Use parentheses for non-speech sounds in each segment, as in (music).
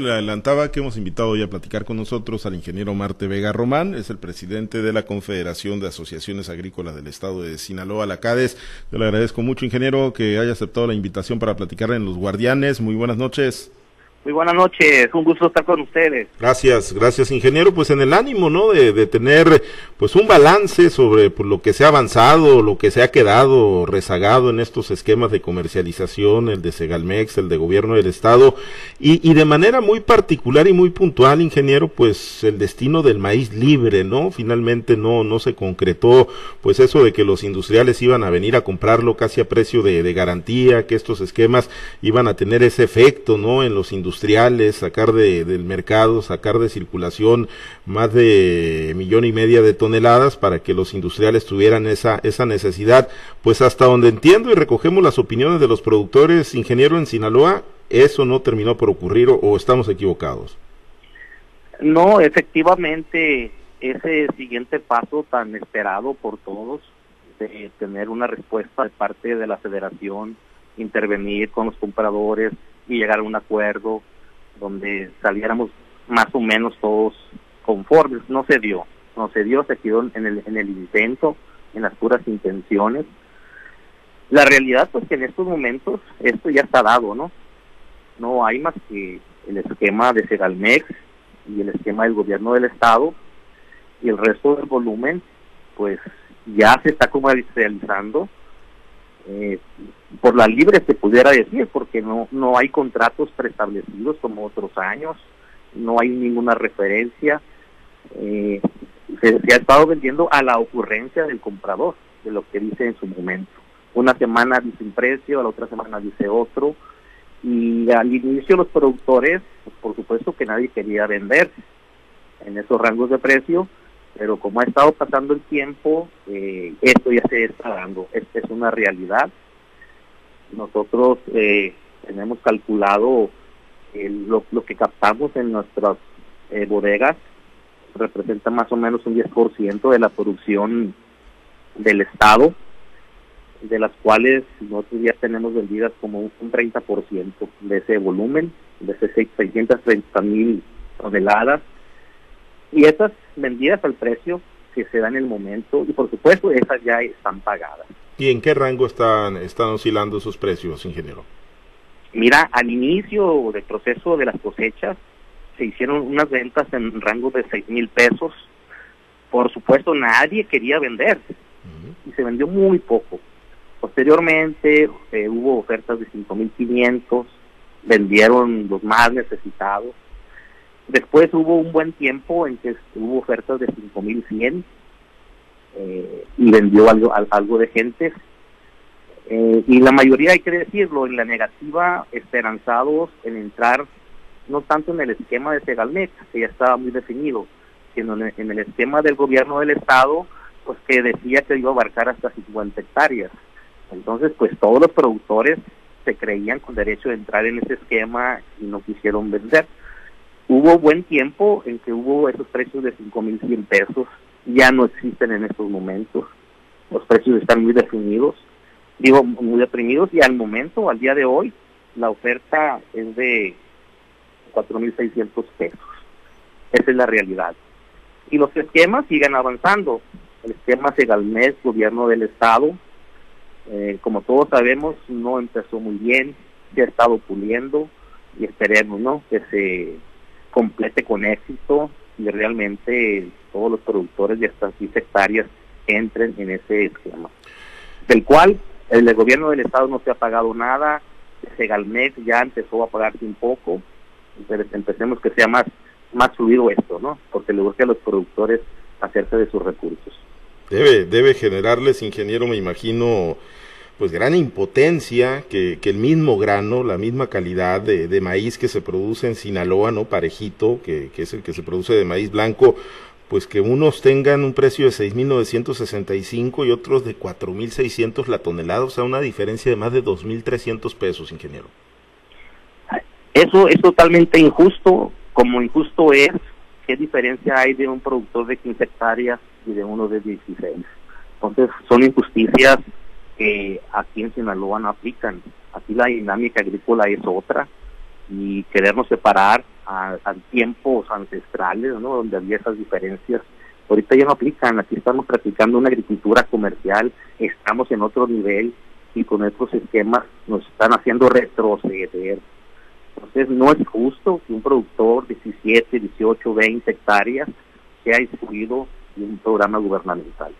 Le adelantaba que hemos invitado hoy a platicar con nosotros al ingeniero Marte Vega Román, es el presidente de la Confederación de Asociaciones Agrícolas del Estado de Sinaloa, la CADES. Yo le agradezco mucho, ingeniero, que haya aceptado la invitación para platicar en Los Guardianes. Muy buenas noches. Muy buenas noches, un gusto estar con ustedes. Gracias, gracias ingeniero. Pues en el ánimo, ¿no? De, tener pues un balance sobre pues, lo que se ha avanzado, lo que se ha quedado rezagado en estos esquemas de comercialización, el de Segalmex, el de gobierno del Estado, y, de manera muy particular y muy puntual, ingeniero, pues el destino del maíz libre, ¿no? Finalmente no, no se concretó, pues eso de que los industriales iban a venir a comprarlo casi a precio de, garantía, que estos esquemas iban a tener ese efecto, ¿no? En los industriales, sacar de, del mercado, sacar de circulación más de millón y media de toneladas para que los industriales tuvieran esa, esa necesidad. Pues hasta donde entiendo y recogemos las opiniones de los productores, ingeniero en Sinaloa, eso no terminó por ocurrir o, o estamos equivocados. No, efectivamente, ese siguiente paso tan esperado por todos de tener una respuesta de parte de la federación, intervenir con los compradores, y llegar a un acuerdo donde saliéramos más o menos todos conformes. No se dio, no se dio, se quedó en el, en el intento, en las puras intenciones. La realidad, pues que en estos momentos esto ya está dado, ¿no? No hay más que el esquema de Segalmex y el esquema del gobierno del Estado y el resto del volumen, pues ya se está comercializando eh, por la libre se pudiera decir, porque no, no hay contratos preestablecidos como otros años, no hay ninguna referencia, eh, se, se, ha estado vendiendo a la ocurrencia del comprador, de lo que dice en su momento. Una semana dice un precio, a la otra semana dice otro, y al inicio los productores, pues por supuesto que nadie quería vender en esos rangos de precio, pero como ha estado pasando el tiempo, eh, esto ya se está dando, esta es una realidad. Nosotros eh, tenemos calculado el, lo, que captamos en nuestras eh, bodegas, representa más o menos un 10% de la producción del Estado, de las cuales nosotros ya tenemos vendidas como un, un 30% de ese volumen, de esas 630 mil toneladas y esas vendidas al precio que se da en el momento y por supuesto esas ya están pagadas. ¿Y en qué rango están, están oscilando esos precios, ingeniero? Mira, al inicio del proceso de las cosechas se hicieron unas ventas en rango de seis mil pesos. Por supuesto, nadie quería vender uh -huh. y se vendió muy poco. Posteriormente eh, hubo ofertas de cinco mil quinientos, vendieron los más necesitados Después hubo un buen tiempo en que hubo ofertas de 5100 eh, y vendió algo, algo de gente. Eh, y la mayoría, hay que decirlo, en la negativa, esperanzados en entrar no tanto en el esquema de Segalmex, que ya estaba muy definido, sino en el, en el esquema del gobierno del Estado, pues que decía que iba a abarcar hasta 50 hectáreas. Entonces, pues todos los productores se creían con derecho de entrar en ese esquema y no quisieron vender hubo buen tiempo en que hubo esos precios de 5.100 pesos, ya no existen en estos momentos, los precios están muy definidos, digo, muy deprimidos y al momento, al día de hoy, la oferta es de 4.600 pesos. Esa es la realidad. Y los esquemas siguen avanzando. El esquema Segalmés, gobierno del Estado, eh, como todos sabemos, no empezó muy bien, se ha estado puliendo y esperemos, ¿no?, que se complete con éxito y realmente todos los productores de estas 10 hectáreas entren en ese esquema. Del cual el, gobierno del estado no se ha pagado nada, Segalmex ya empezó a pagarse un poco, entonces empecemos que sea más, más fluido esto, ¿no? Porque le gusta a los productores hacerse de sus recursos. Debe, debe generarles, ingeniero, me imagino, pues gran impotencia que, que, el mismo grano, la misma calidad de, de, maíz que se produce en Sinaloa, ¿no? Parejito, que, que, es el que se produce de maíz blanco, pues que unos tengan un precio de 6.965 y otros de 4.600 la tonelada, o sea, una diferencia de más de 2.300 pesos, ingeniero. Eso es totalmente injusto, como injusto es, ¿qué diferencia hay de un productor de 15 hectáreas y de uno de 16? Entonces, son injusticias que aquí en Sinaloa no aplican. Aquí la dinámica agrícola es otra y querernos separar a, tiempos ancestrales. Donde había esas diferencias. Ahorita ya no aplican, aquí estamos practicando una agricultura comercial, estamos en otro nivel y con estos esquemas nos están haciendo retroceder. Entonces no es justo que un productor de 17, 18, 20 hectáreas sea excluido de un programa gubernamental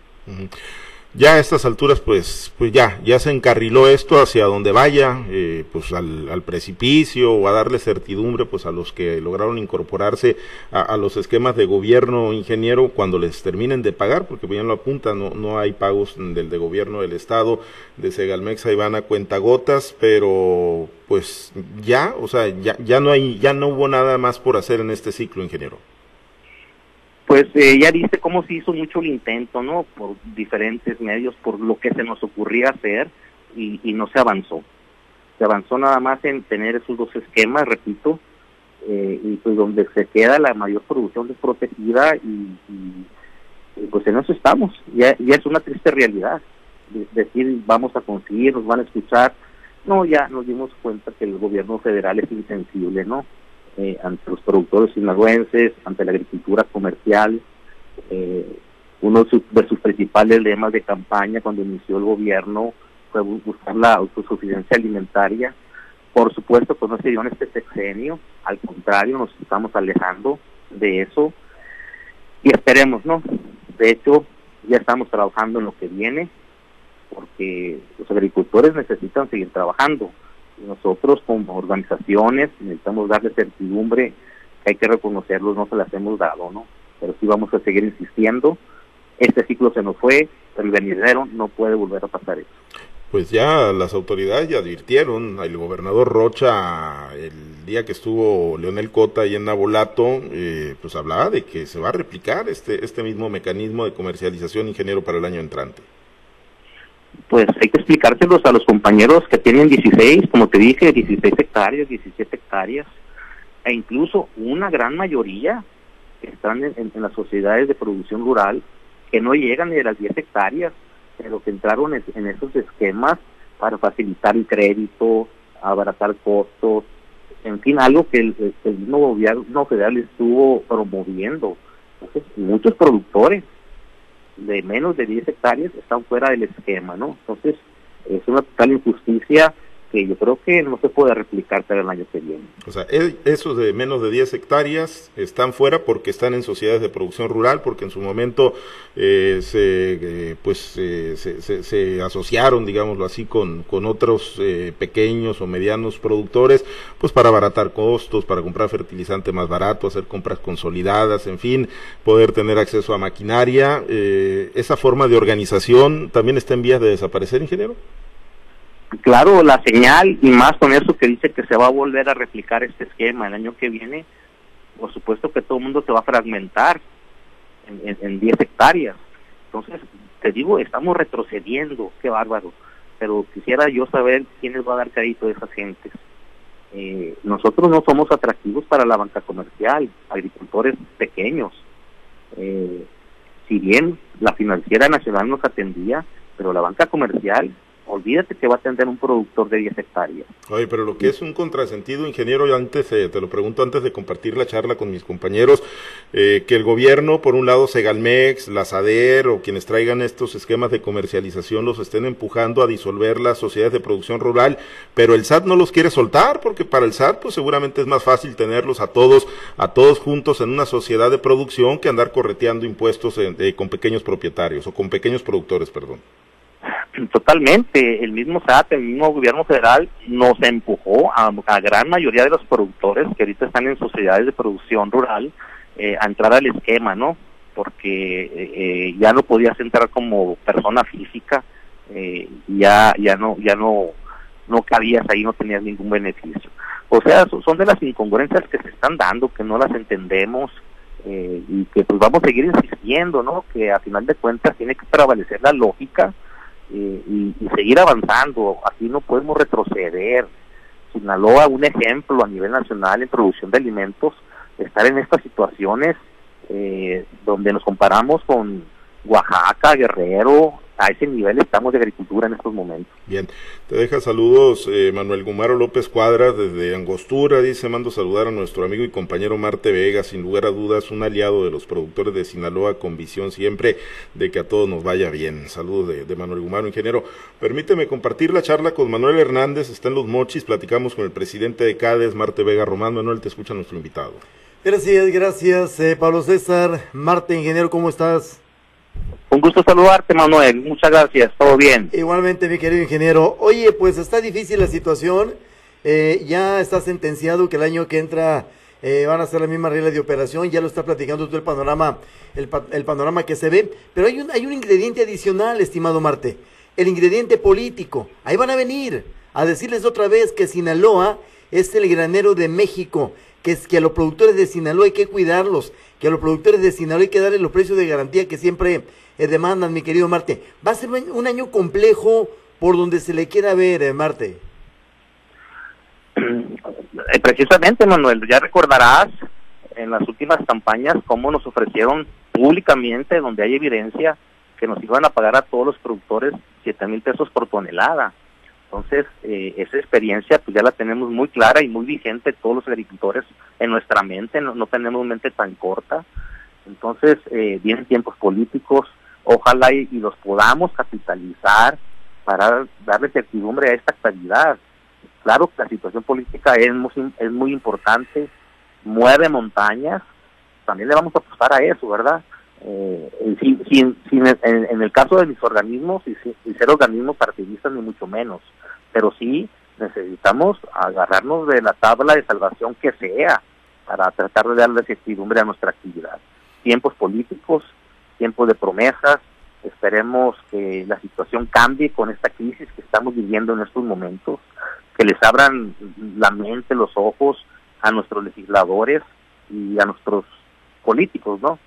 ya a estas alturas pues pues ya ya se encarriló esto hacia donde vaya eh, pues al, precipicio o a darle certidumbre pues a los que lograron incorporarse a, los esquemas de gobierno ingeniero cuando les terminen de pagar porque bien lo apunta no no hay pagos del de gobierno del estado de Segalmex ahí van a cuentagotas pero pues ya o sea ya ya no hay ya no hubo nada más por hacer en este ciclo ingeniero pues eh, ya dice cómo se hizo mucho el intento, ¿no? Por diferentes medios, por lo que se nos ocurría hacer y, no se avanzó. Se avanzó nada más en tener esos dos esquemas, repito, eh, y pues donde se queda la mayor producción desprotegida y, y, pues en eso estamos. Ya, ya es una triste realidad. decir, vamos a conseguir, nos van a escuchar. No, ya nos dimos cuenta que el gobierno federal es insensible, ¿no? Eh, ante los productores sinaloenses, ante la agricultura comercial. Eh, uno de sus principales lemas de campaña cuando inició el gobierno fue buscar la autosuficiencia alimentaria. Por supuesto que no se dio en este sexenio, al contrario, nos estamos alejando de eso y esperemos, ¿no? De hecho, ya estamos trabajando en lo que viene, porque los agricultores necesitan seguir trabajando nosotros como organizaciones necesitamos darle certidumbre hay que reconocerlos, no se las hemos dado, ¿no? Pero sí vamos a seguir insistiendo. Este ciclo se nos fue, pero el venidero no puede volver a pasar eso. Pues ya las autoridades ya advirtieron, el gobernador Rocha, el día que estuvo Leonel Cota ahí en Nabolato, eh, pues hablaba de que se va a replicar este, este mismo mecanismo de comercialización ingeniero para el año entrante pues hay que explicárselos a los compañeros que tienen 16, como te dije, 16 hectáreas, 17 hectáreas, e incluso una gran mayoría que están en, las sociedades de producción rural que no llegan ni a las 10 hectáreas, pero que entraron en, esos esquemas para facilitar el crédito, abaratar costos, en fin, algo que el, el mismo gobierno federal estuvo promoviendo. Entonces, muchos productores de menos de 10 hectáreas están fuera del esquema, ¿no? Entonces, es una total injusticia que yo creo que no se puede replicar para el año que viene. O sea, esos de menos de 10 hectáreas están fuera porque están en sociedades de producción rural, porque en su momento eh, se, eh, pues, se, se, asociaron, digámoslo así, con, con otros eh, pequeños o medianos productores, pues para abaratar costos, para comprar fertilizante más barato, hacer compras consolidadas, en fin, poder tener acceso a maquinaria. ¿Esa forma de organización también está en vías de desaparecer, ingeniero? Claro, la señal y más con eso que dice que se va a volver a replicar este esquema el año que viene, por supuesto que todo el mundo se va a fragmentar en 10 hectáreas. Entonces, te digo, estamos retrocediendo, qué bárbaro. Pero quisiera yo saber quiénes va a dar crédito a esas gentes. Eh, nosotros no somos atractivos para la banca comercial, agricultores pequeños. Eh, si bien la financiera nacional nos atendía, pero la banca comercial olvídate que va a atender un productor de 10 hectáreas. Oye, pero lo que es un contrasentido, ingeniero, antes, eh, te lo pregunto antes de compartir la charla con mis compañeros, eh, que el gobierno, por un lado, Segalmex, la SADER o quienes traigan estos esquemas de comercialización los estén empujando a disolver las sociedades de producción rural, pero el SAT no los quiere soltar, porque para el SAT, pues seguramente es más fácil tenerlos a todos, a todos juntos en una sociedad de producción que andar correteando impuestos eh, con pequeños propietarios o con pequeños productores, perdón. Totalmente, el mismo SAT, el mismo gobierno federal nos empujó a, a gran mayoría de los productores que ahorita están en sociedades de producción rural eh, a entrar al esquema, ¿no? Porque eh, ya no podías entrar como persona física, eh, ya ya no ya no no cabías ahí, no tenías ningún beneficio. O sea, son de las incongruencias que se están dando, que no las entendemos eh, y que pues vamos a seguir insistiendo, ¿no? Que a final de cuentas tiene que prevalecer la lógica eh, y, seguir avanzando. Así no podemos retroceder. Sinaloa, un ejemplo a nivel nacional en producción de alimentos, estar en estas situaciones eh, donde nos comparamos con Oaxaca, Guerrero, a ese nivel estamos de agricultura en estos momentos. Bien, te deja saludos eh, Manuel Gumaro López Cuadras desde Angostura, dice, mando saludar a nuestro amigo y compañero Marte Vega, sin lugar a dudas, un aliado de los productores de Sinaloa con visión siempre de que a todos nos vaya bien. Saludos de, de Manuel Gumaro, ingeniero. Permíteme compartir la charla con Manuel Hernández, está en Los Mochis, platicamos con el presidente de CADES, Marte Vega Román. Manuel, te escucha nuestro invitado. Gracias, gracias, eh, Pablo César. Marte, ingeniero, ¿cómo estás? Un gusto saludarte, Manuel. Muchas gracias. Todo bien. Igualmente, mi querido ingeniero. Oye, pues está difícil la situación. Eh, ya está sentenciado que el año que entra eh, van a ser la misma regla de operación. Ya lo está platicando todo el panorama, el, el, panorama que se ve. Pero hay un, hay un ingrediente adicional, estimado Marte. El ingrediente político. Ahí van a venir a decirles otra vez que Sinaloa es el granero de México. Que, que a los productores de Sinaloa hay que cuidarlos. Que a los productores de Sinaloa hay que darles los precios de garantía que siempre eh, demandan, mi querido Marte. Va a ser un, un, año complejo por donde se le quiera ver, eh, Marte. (clears throat) Eh, precisamente, Manuel, ya recordarás en las últimas campañas cómo nos ofrecieron públicamente, donde hay evidencia, que nos iban a pagar a todos los productores siete mil pesos por tonelada. Entonces, eh, esa experiencia pues ya la tenemos muy clara y muy vigente todos los agricultores en nuestra mente, no, no tenemos mente tan corta. Entonces, eh, vienen tiempos políticos, ojalá y, y, los podamos capitalizar para darle certidumbre a esta actualidad. Claro que la situación política es muy, es muy importante, mueve montañas, también le vamos a apostar a eso, ¿verdad? Eh, sin, sin, sin en, el caso de mis organismos y, sin, ser organismos partidistas ni mucho menos, pero sí necesitamos agarrarnos de la tabla de salvación que sea para tratar de darle certidumbre a nuestra actividad. Tiempos políticos, tiempos de promesas, esperemos que la situación cambie con esta crisis que estamos viviendo en estos momentos, que les abran la mente, los ojos a nuestros legisladores y a nuestros políticos, ¿no?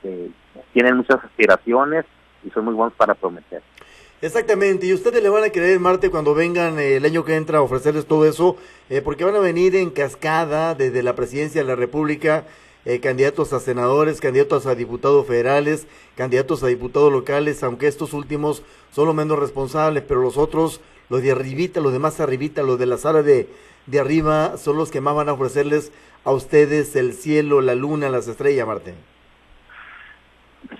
Que tienen muchas aspiraciones y son muy buenos para prometer. Exactamente, y ustedes le van a creer Marte cuando vengan eh, el año que entra a ofrecerles todo eso, eh, porque van a venir en cascada desde la presidencia de la República, eh, candidatos a senadores, candidatos a diputados federales, candidatos a diputados locales, aunque estos últimos son los menos responsables, pero los otros, los de arribita, los de más arribita, los de la sala de, de arriba, son los que más van a ofrecerles a ustedes el cielo, la luna, las estrellas, Marte.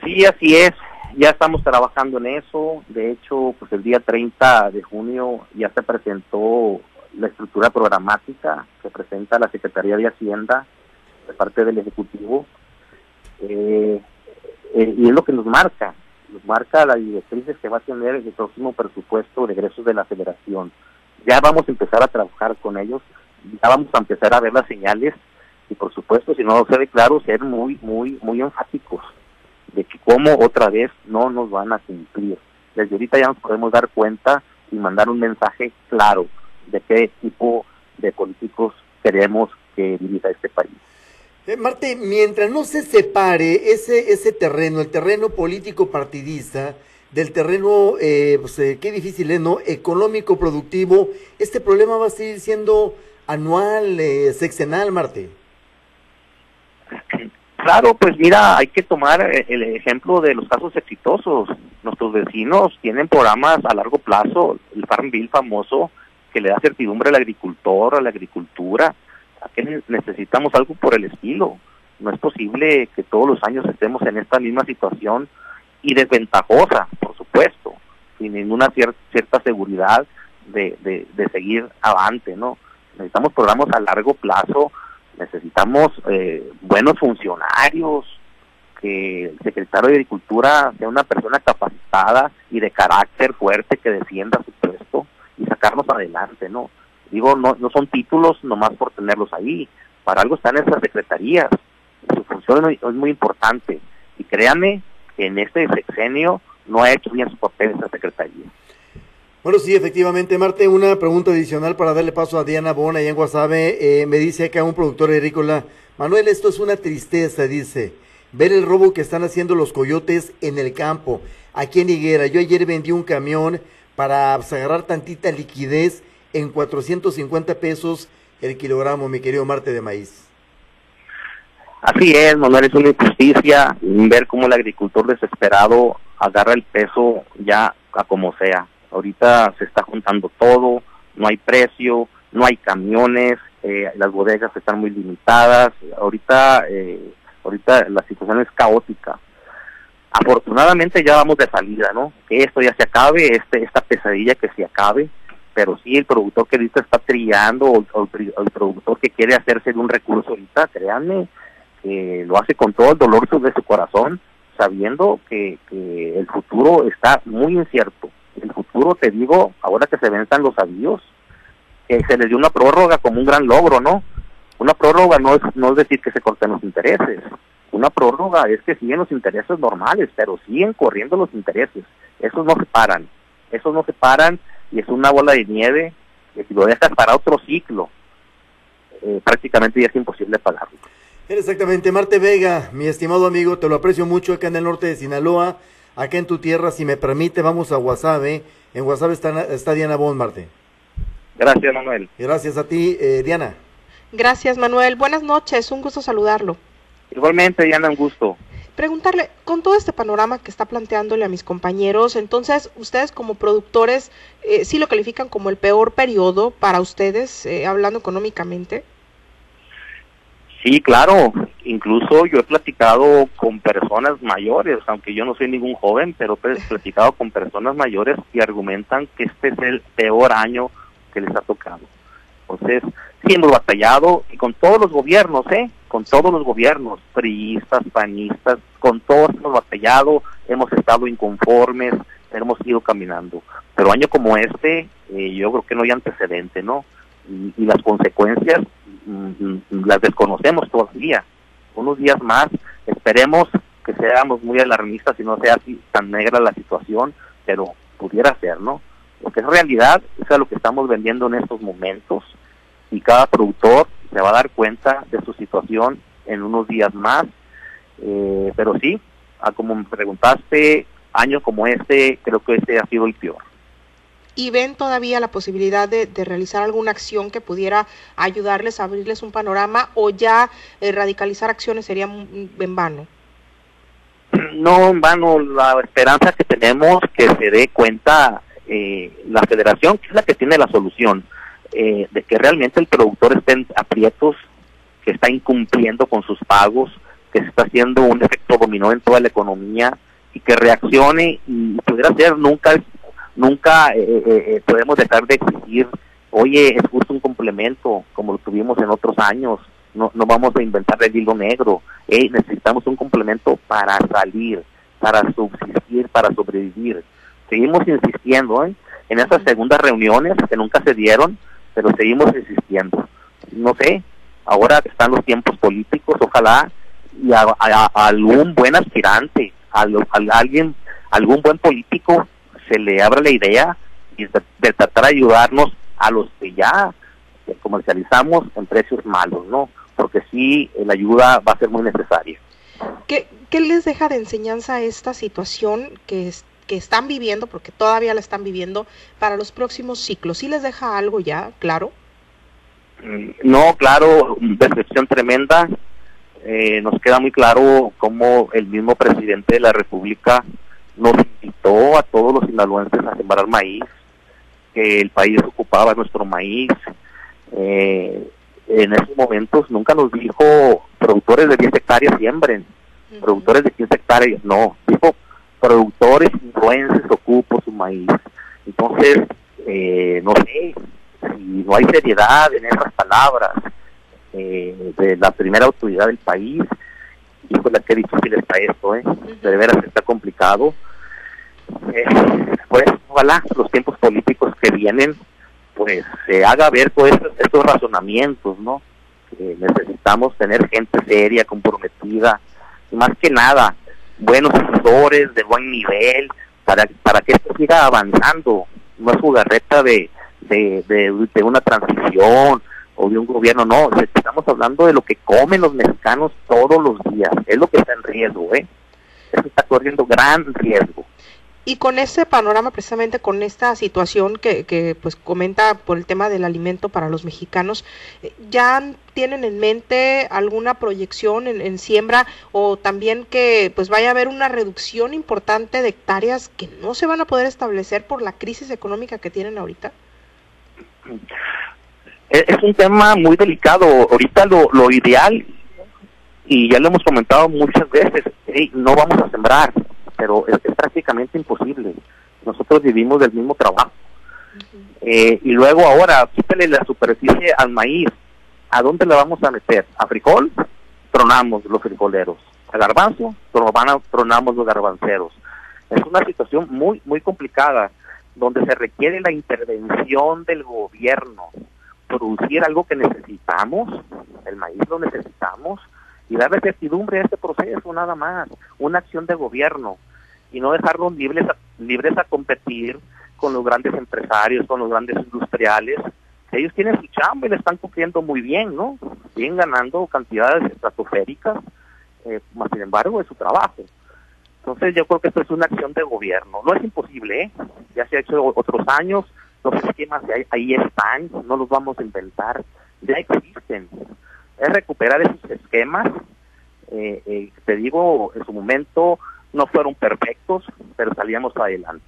Sí, así es. Ya estamos trabajando en eso. De hecho, pues el día 30 de junio ya se presentó la estructura programática que presenta la Secretaría de Hacienda de parte del Ejecutivo. Eh, eh, y es lo que nos marca. Nos marca las directrices que va a tener el próximo presupuesto de egresos de la Federación. Ya vamos a empezar a trabajar con ellos. Ya vamos a empezar a ver las señales. Y por supuesto, si no se ve claro, ser muy, muy, muy enfáticos de que cómo otra vez no nos van a cumplir. Desde ahorita ya nos podemos dar cuenta y mandar un mensaje claro de qué tipo de políticos queremos que dirija este país. Eh, Marte, mientras no se separe ese, ese terreno, el terreno político partidista, del terreno, eh, pues, eh, qué difícil es, ¿no? Económico, productivo, este problema va a seguir siendo anual, eh, sexenal, Marte. (clears throat) Claro, pues mira, hay que tomar el ejemplo de los casos exitosos. Nuestros vecinos tienen programas a largo plazo, el Farm Bill famoso, que le da certidumbre al agricultor, a la agricultura. ¿A qué necesitamos algo por el estilo? No es posible que todos los años estemos en esta misma situación y desventajosa, por supuesto, sin ninguna cier cierta seguridad de, de, de seguir avante, ¿no? Necesitamos programas a largo plazo necesitamos eh, buenos funcionarios, que el secretario de Agricultura sea una persona capacitada y de carácter fuerte que defienda su puesto y sacarnos adelante, ¿no? Digo, no, no son títulos nomás por tenerlos ahí, para algo están esas secretarías, su función es muy importante y créanme que en este sexenio no ha hecho bien su papel esa secretaría. Bueno, sí, efectivamente, Marte, una pregunta adicional para darle paso a Diana Bona y en Guasave. Eh, me dice acá un productor agrícola, Manuel, esto es una tristeza, dice, ver el robo que están haciendo los coyotes en el campo, aquí en Higuera. Yo ayer vendí un camión para agarrar tantita liquidez en 450 pesos el kilogramo, mi querido Marte de maíz. Así es, Manuel, es una injusticia ver cómo el agricultor desesperado agarra el peso ya a como sea. Ahorita se está juntando todo, no hay precio, no hay camiones, eh, las bodegas están muy limitadas. Ahorita, eh, ahorita la situación es caótica. Afortunadamente ya vamos de salida, ¿no? Que esto ya se acabe, este, esta pesadilla que se acabe, pero sí el productor que ahorita está trillando o, el, productor que quiere hacerse de un recurso ahorita, créanme, que lo hace con todo el dolor de su corazón, sabiendo que el futuro está muy incierto. El futuro, te digo, ahora que se venzan los avíos, que se les dio una prórroga como un gran logro, ¿no? Una prórroga no es, no es decir que se corten los intereses. Una prórroga es que siguen los intereses normales, pero siguen corriendo los intereses. Esos no se paran. Esos no se paran y es una bola de nieve que si lo dejas para otro ciclo, eh, prácticamente ya es imposible pagarlo. Exactamente, Marte Vega, mi estimado amigo, te lo aprecio mucho acá en el norte de Sinaloa, acá en tu tierra, si me permite, vamos a Guasave. En Guasave está, está Diana Bond, Marte. Gracias, Manuel. Gracias a ti, eh, Diana. Gracias, Manuel. Buenas noches, un gusto saludarlo. Igualmente, Diana, un gusto. Preguntarle, con todo este panorama que está planteándole a mis compañeros, entonces, ustedes como productores, eh, ¿sí lo califican como el peor periodo para ustedes, eh, hablando económicamente? Sí, claro. Incluso yo he platicado con personas mayores, aunque yo no soy ningún joven, pero he (laughs) platicado con personas mayores y argumentan que este es el peor año que les ha tocado. Entonces, sí hemos batallado y con todos los gobiernos, ¿eh? Con todos los gobiernos, priistas, panistas, con todos hemos batallado, hemos estado inconformes, hemos ido caminando. Pero año como este, eh, yo creo que no hay antecedente, ¿no? Y, las consecuencias las desconocemos todavía. Unos días más, esperemos que seamos muy alarmistas y no sea así tan negra la situación, pero pudiera ser, ¿no? Lo que es realidad es lo que estamos vendiendo en estos momentos y cada productor se va a dar cuenta de su situación en unos días más. Eh, pero sí, a como me preguntaste, años como este, creo que este ha sido el peor. ¿Y ven todavía la posibilidad de, realizar alguna acción que pudiera ayudarles a abrirles un panorama o ya eh, radicalizar acciones sería en vano? No, en vano. La esperanza que tenemos que se dé cuenta eh, la federación, que es la que tiene la solución, eh, de que realmente el productor esté en aprietos, que está incumpliendo con sus pagos, que se está haciendo un efecto dominó en toda la economía y que reaccione y pudiera ser nunca nunca eh, podemos dejar de exigir oye es justo un complemento como lo tuvimos en otros años no, no vamos a inventar el hilo negro necesitamos un complemento para salir para subsistir para sobrevivir seguimos insistiendo ¿eh? en esas segundas reuniones que nunca se dieron, pero seguimos insistiendo. No sé, ahora están los tiempos políticos, ojalá y a, algún buen aspirante, a, alguien, algún buen político se le abra la idea de, tratar de ayudarnos a los que ya comercializamos en precios malos, ¿no? Porque sí, la ayuda va a ser muy necesaria. ¿Qué, ¿Qué, les deja de enseñanza esta situación que, es, que están viviendo, porque todavía la están viviendo, para los próximos ciclos? ¿Sí les deja algo ya claro? Mm, no, claro, decepción tremenda. Eh, nos queda muy claro cómo el mismo presidente de la República nos invitó a todos los sinaloenses a sembrar maíz, que el país ocupaba nuestro maíz. Eh, en esos momentos nunca nos dijo productores de 10 hectáreas siembren, productores de 15 hectáreas no, dijo productores influencers ocupo su maíz. Entonces, eh, no sé, si no hay seriedad en esas palabras eh, de la primera autoridad del país, híjole, qué difícil está esto, ¿eh? De veras está complicado. Eh, pues, ojalá los tiempos políticos que vienen, pues se haga ver todos estos, razonamientos, ¿no? Necesitamos tener gente seria, comprometida, y más que nada, buenos asesores de buen nivel para, para que esto siga avanzando. No es jugarreta de, de, de, una transición o de un gobierno, no, estamos hablando de lo que comen los mexicanos todos los días, es lo que está en riesgo, ¿eh? Eso está corriendo gran riesgo. Y con ese panorama, precisamente con esta situación que, que pues comenta por el tema del alimento para los mexicanos, eh, ¿ya tienen en mente alguna proyección en, siembra o también que pues vaya a haber una reducción importante de hectáreas que no se van a poder establecer por la crisis económica que tienen ahorita? Es un tema muy delicado. Ahorita lo, lo ideal, y ya lo hemos comentado muchas veces, no vamos a sembrar, pero es, prácticamente imposible. Nosotros vivimos del mismo trabajo. Eh, y luego ahora, quítale la superficie al maíz. ¿A dónde le vamos a meter? ¿A frijol? Tronamos los frijoleros. ¿A garbanzo? Tronamos los garbanceros. Es una situación muy, muy complicada, donde se requiere la intervención del gobierno. Producir algo que necesitamos, el maíz lo necesitamos, y darle certidumbre a este proceso nada más, una acción de gobierno y no dejarlos libres a, libres a competir con los grandes empresarios, con los grandes industriales, ellos tienen su chamba y le están cumpliendo muy bien, ¿no? Siguen ganando cantidades estratosféricas, eh, más sin embargo es su trabajo. Entonces yo creo que esto es una acción de gobierno. No es imposible, ¿eh? Ya se ha hecho otros años, los esquemas ahí, ahí están, no los vamos a inventar, ya existen es recuperar esos esquemas. Eh, eh, te digo, en su momento no fueron perfectos, pero salíamos adelante.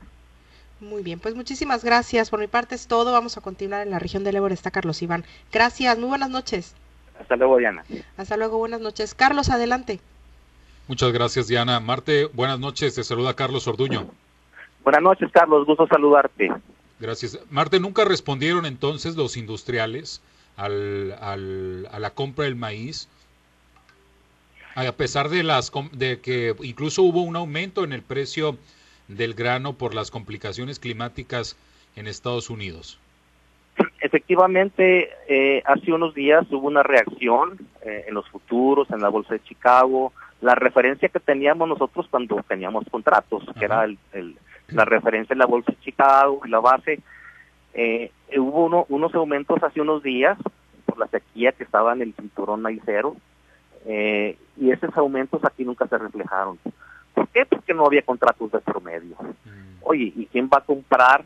Muy bien, pues muchísimas gracias. Por mi parte es todo. Vamos a continuar en la región del Ébora. Está Carlos Iván. Gracias, muy buenas noches. Hasta luego, Diana. Hasta luego, buenas noches. Carlos, adelante. Muchas gracias, Diana. Marte, buenas noches. Te saluda Carlos Orduño. Buenas noches, Carlos. Gusto saludarte. Gracias. Marte, ¿nunca respondieron entonces los industriales al, al, a la compra del maíz, a pesar de las de que incluso hubo un aumento en el precio del grano por las complicaciones climáticas en Estados Unidos. Efectivamente, eh, hace unos días hubo una reacción eh, en los futuros, en la bolsa de Chicago, la referencia que teníamos nosotros cuando teníamos contratos, Ajá. que era el, el, la referencia en la bolsa de Chicago y la base, eh, hubo uno, unos aumentos hace unos días por la sequía que estaba en el cinturón maicero eh, y esos aumentos aquí nunca se reflejaron. ¿Por qué? Porque no había contratos de promedio. Mm. Oye, ¿y quién va a comprar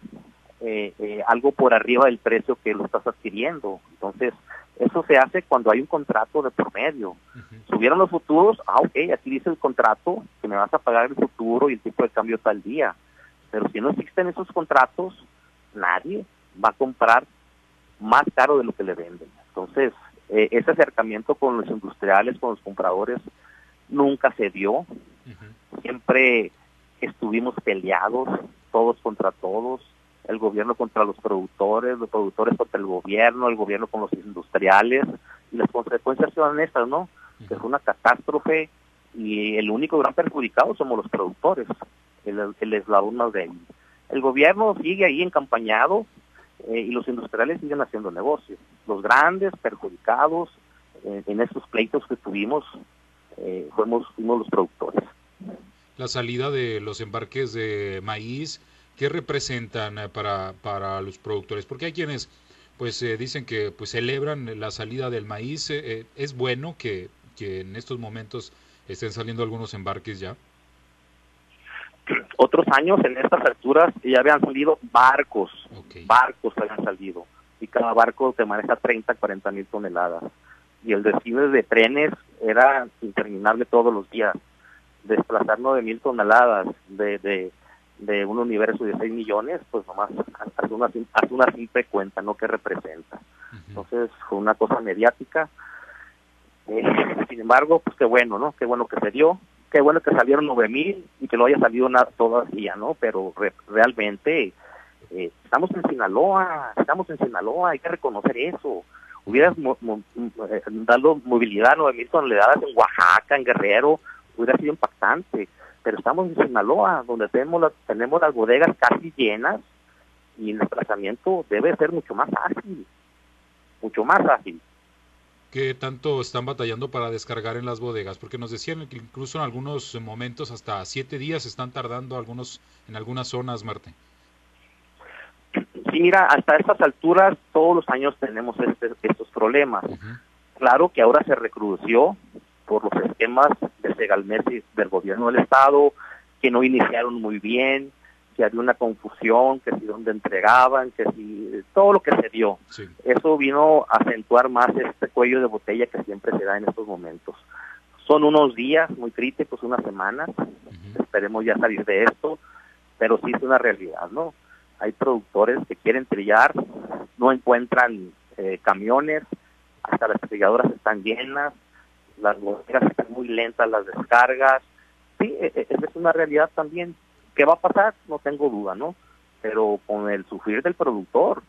eh, eh, algo por arriba del precio que lo estás adquiriendo? Entonces, eso se hace cuando hay un contrato de promedio. Uh -huh. Subieron los futuros, ah, ok, aquí dice el contrato que me vas a pagar el futuro y el tipo de cambio tal día. Pero si no existen esos contratos, nadie va a comprar más caro de lo que le venden. Entonces, eh, ese acercamiento con los industriales, con los compradores, nunca se dio. Uh -huh. Siempre estuvimos peleados, todos contra todos, el gobierno contra los productores, los productores contra el gobierno, el gobierno con los industriales, y las consecuencias son estas, ¿no? Uh -huh. Que es una catástrofe y el único gran perjudicado somos los productores, el, el eslabón más débil. El gobierno sigue ahí encampañado, eh, y los industriales siguen haciendo negocio. Los grandes perjudicados eh, en estos pleitos que tuvimos eh, fuimos, fuimos los productores. La salida de los embarques de maíz, ¿qué representan para, para los productores? Porque hay quienes pues eh, dicen que pues celebran la salida del maíz. Eh, ¿Es bueno que, que en estos momentos estén saliendo algunos embarques ya? otros años en estas alturas ya habían salido barcos, okay. barcos habían salido, y cada barco te maneja 30, 40 mil toneladas. Y el desfile de trenes era interminable todos los días. Desplazar 9 mil toneladas de, de, de, un universo de 6 millones, pues nomás hace una, hace una simple cuenta, ¿no? que representa? Uh -huh. Entonces fue una cosa mediática. Eh, (laughs) sin embargo, pues qué bueno, ¿no? Qué bueno que se dio qué bueno que salieron nueve mil y que no haya salido nada todavía, ¿no? Pero re, realmente eh, estamos en Sinaloa, estamos en Sinaloa, hay que reconocer eso. Hubieras mo, eh, dado movilidad nueve mil toneladas en Oaxaca, en Guerrero, hubiera sido impactante. Pero estamos en Sinaloa, donde tenemos, la, tenemos las bodegas casi llenas y el desplazamiento debe ser mucho más ágil, mucho más ágil qué tanto están batallando para descargar en las bodegas, porque nos decían que incluso en algunos momentos hasta siete días están tardando algunos en algunas zonas, Marte. Sí, mira, hasta estas alturas todos los años tenemos este, estos problemas. Uh -huh. Claro que ahora se recrudeció por los esquemas de Segalmesis del gobierno del estado, que no iniciaron muy bien, que había una confusión, que si dónde entregaban, que si todo lo que se dio. Eso vino a acentuar más este cuello de botella que siempre se da en estos momentos. Son unos días muy críticos, unas semanas, esperemos ya salir de esto, pero sí es una realidad, ¿no? Hay productores que quieren trillar, no encuentran eh, camiones, hasta las trilladoras están llenas, las bodegas están muy lentas, las descargas. Sí, e, e, es una realidad también. ¿Qué va a pasar? No tengo duda, ¿no? Pero con el sufrir del productor,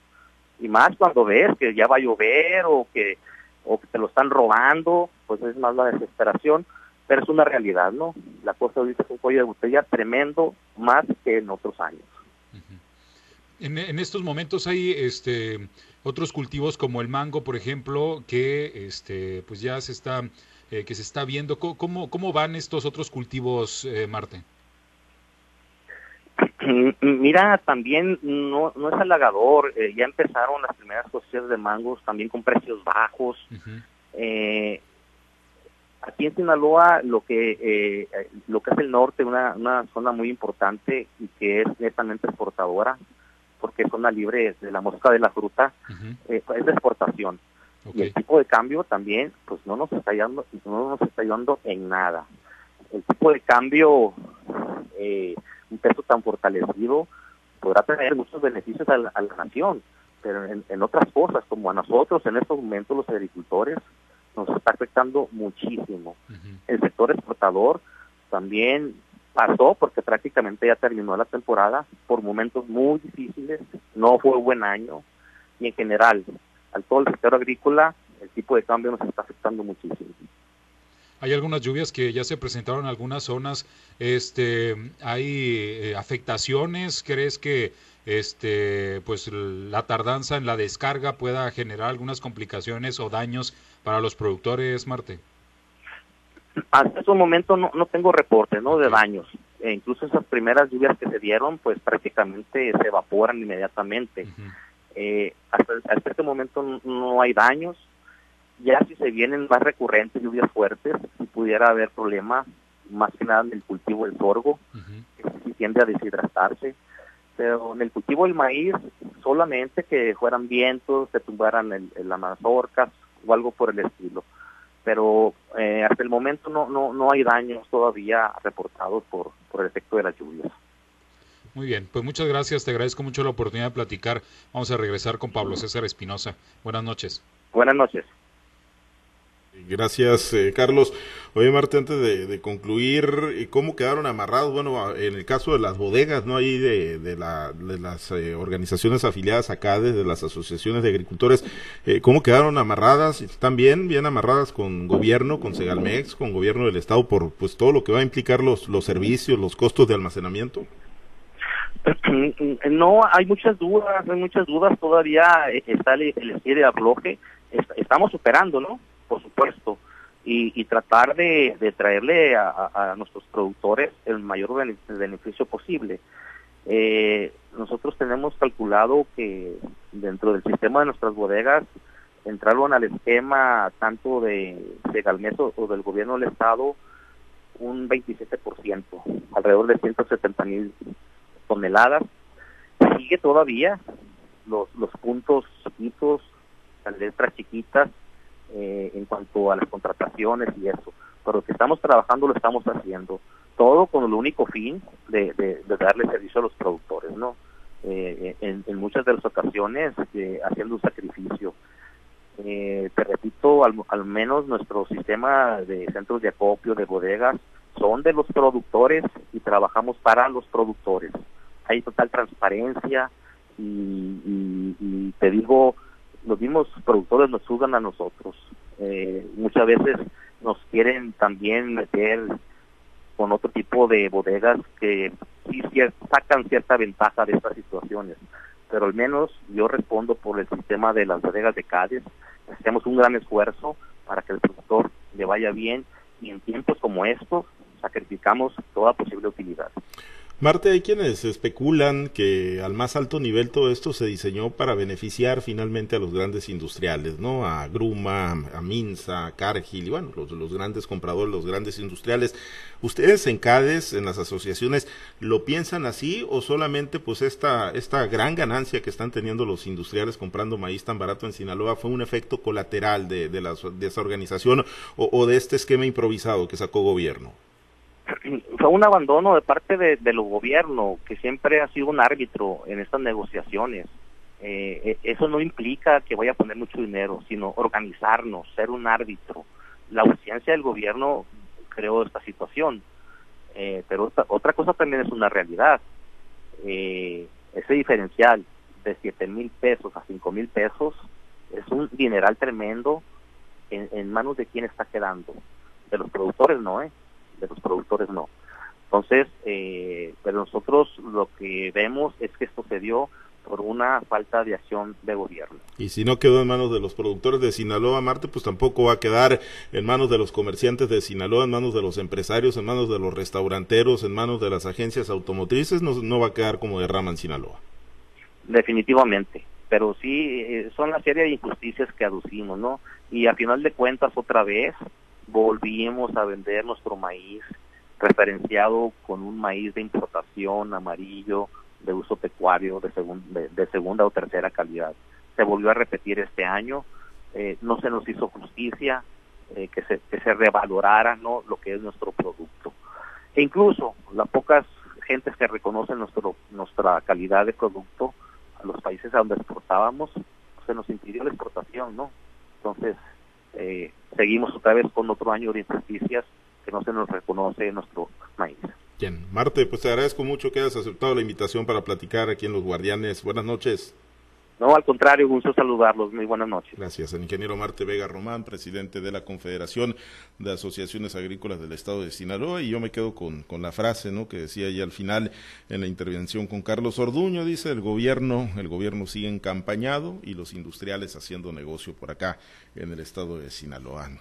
y más cuando ves que ya va a llover o que, o que te lo están robando, pues es más la desesperación, pero es una realidad, ¿no? La cosa ahorita es un cuello de botella tremendo, más que en otros años. En, en estos momentos hay este otros cultivos como el mango, por ejemplo, que este pues ya se está eh, que se está viendo. ¿Cómo, cómo van estos otros cultivos, eh, Marte? (clears throat) Mira, también no, no es halagador. Eh, ya empezaron las primeras cosechas de mangos también con precios bajos. eh, aquí en Sinaloa, lo que eh, lo que es el norte, una, una zona muy importante y que es netamente exportadora, porque es zona libre de la mosca de la fruta, es de exportación. Y el tipo de cambio también, pues no nos está ayudando, no nos está ayudando en nada. El tipo de cambio, eh, un peso tan fortalecido, podrá tener muchos beneficios a la, nación, pero en, otras cosas, como a nosotros en estos momentos los agricultores, nos está afectando muchísimo. El sector exportador también pasó, porque prácticamente ya terminó la temporada, por momentos muy difíciles, no fue buen año, y en general al todo el sector agrícola, el tipo de cambio nos está afectando muchísimo. Hay algunas lluvias que ya se presentaron en algunas zonas. Este, hay eh, afectaciones. ¿Crees que este, pues la tardanza en la descarga pueda generar algunas complicaciones o daños para los productores, Marte? Hasta ese momento no, no tengo reportes ¿no? de daños. E incluso esas primeras lluvias que se dieron, pues prácticamente se evaporan inmediatamente. Eh, hasta, este momento no hay daños. Ya si se vienen más recurrentes lluvias fuertes, si pudiera haber problemas, más que nada en el cultivo del sorgo, que si tiende a deshidratarse. Pero en el cultivo del maíz, solamente que fueran vientos, se tumbaran el, las mazorcas o algo por el estilo. Pero eh, hasta el momento no, no, no hay daños todavía reportados por, por el efecto de las lluvias. Muy bien, pues muchas gracias, te agradezco mucho la oportunidad de platicar. Vamos a regresar con Pablo César Espinosa. Buenas noches. Buenas noches. Gracias, eh, Carlos. Oye, Marte, antes de, concluir, ¿cómo quedaron amarrados? Bueno, en el caso de las bodegas, ¿no? Ahí de, de, la, de las eh, organizaciones afiliadas acá, desde las asociaciones de agricultores, eh, ¿cómo quedaron amarradas? ¿Están bien, bien amarradas con gobierno, con Segalmex, con gobierno del Estado, por pues todo lo que va a implicar los, los servicios, los costos de almacenamiento? (clears throat) No, hay muchas dudas, hay muchas dudas, todavía eh, está el, el de afloje, estamos superando, ¿no? Por supuesto, y, tratar de, traerle a, nuestros productores el mayor beneficio posible. Eh, nosotros tenemos calculado que dentro del sistema de nuestras bodegas entraron al esquema tanto de, de Galmeso o del gobierno del estado un 27%, alrededor de 170 mil toneladas. Sigue todavía los puntos chiquitos, las letras chiquitas eh, en cuanto a las contrataciones y eso. Pero que estamos trabajando lo estamos haciendo. Todo con el único fin de, de, darle servicio a los productores, ¿no? Eh, en, muchas de las ocasiones eh, haciendo un sacrificio. te repito, al, al menos nuestro sistema de centros de acopio, de bodegas, son de los productores y trabajamos para los productores hay total transparencia y, te digo, los mismos productores nos juzgan a nosotros. Eh, muchas veces nos quieren también meter con otro tipo de bodegas que sí, sacan cierta ventaja de estas situaciones. Pero al menos yo respondo por el sistema de las bodegas de Cádiz. Hacemos un gran esfuerzo para que el productor le vaya bien y en tiempos como estos sacrificamos toda posible utilidad. Marte, hay quienes especulan que al más alto nivel todo esto se diseñó para beneficiar finalmente a los grandes industriales, ¿no? A Gruma, a Minsa, a Cargill, y bueno, los, grandes compradores, los grandes industriales. ¿Ustedes en CADES, en las asociaciones, lo piensan así o solamente pues esta, esta gran ganancia que están teniendo los industriales comprando maíz tan barato en Sinaloa fue un efecto colateral de, de, la, de esa organización o, o de este esquema improvisado que sacó gobierno? Fue un abandono de parte de, de los gobiernos, que siempre ha sido un árbitro en estas negociaciones. Eh, e, eso no implica que vaya a poner mucho dinero, sino organizarnos, ser un árbitro. La ausencia del gobierno creó esta situación. Eh, pero otra, cosa también es una realidad. Eh, ese diferencial de 7 mil pesos a 5 mil pesos es un dineral tremendo en, manos de quién está quedando. De los productores no, ¿eh? De los productores no. Entonces, eh, pero nosotros lo que vemos es que esto se dio por una falta de acción de gobierno. Y si no quedó en manos de los productores de Sinaloa, Marte, pues tampoco va a quedar en manos de los comerciantes de Sinaloa, en manos de los empresarios, en manos de los restauranteros, en manos de las agencias automotrices, no, no va a quedar como derrama en Sinaloa. Definitivamente, pero sí eh, son la serie de injusticias que aducimos, ¿no? Y a final de cuentas, otra vez, volvimos a vender nuestro maíz referenciado con un maíz de importación amarillo de uso pecuario de, segun, de, segunda o tercera calidad. Se volvió a repetir este año, eh, no se nos hizo justicia eh, que, se, que se revalorara ¿no? lo que es nuestro producto. E incluso las pocas gentes que reconocen nuestro, nuestra calidad de producto a los países a donde exportábamos, se nos impidió la exportación, ¿no? Entonces, eh, seguimos otra vez con otro año de injusticias que no se nos reconoce en nuestro maíz. Bien, Marte, pues te agradezco mucho que hayas aceptado la invitación para platicar aquí en Los Guardianes. Buenas noches. No, al contrario, gusto saludarlos. Muy buenas noches. Gracias. El ingeniero Marte Vega Román, presidente de la Confederación de Asociaciones Agrícolas del Estado de Sinaloa. Y yo me quedo con, con la frase ¿no? que decía ahí al final en la intervención con Carlos Orduño. Dice, el gobierno, el gobierno sigue encampañado y los industriales haciendo negocio por acá en el estado de Sinaloa.